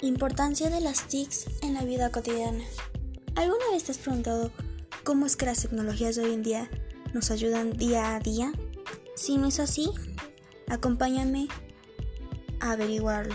Importancia de las TICs en la vida cotidiana. ¿Alguna vez te has preguntado cómo es que las tecnologías de hoy en día nos ayudan día a día? Si no es así, acompáñame a averiguarlo.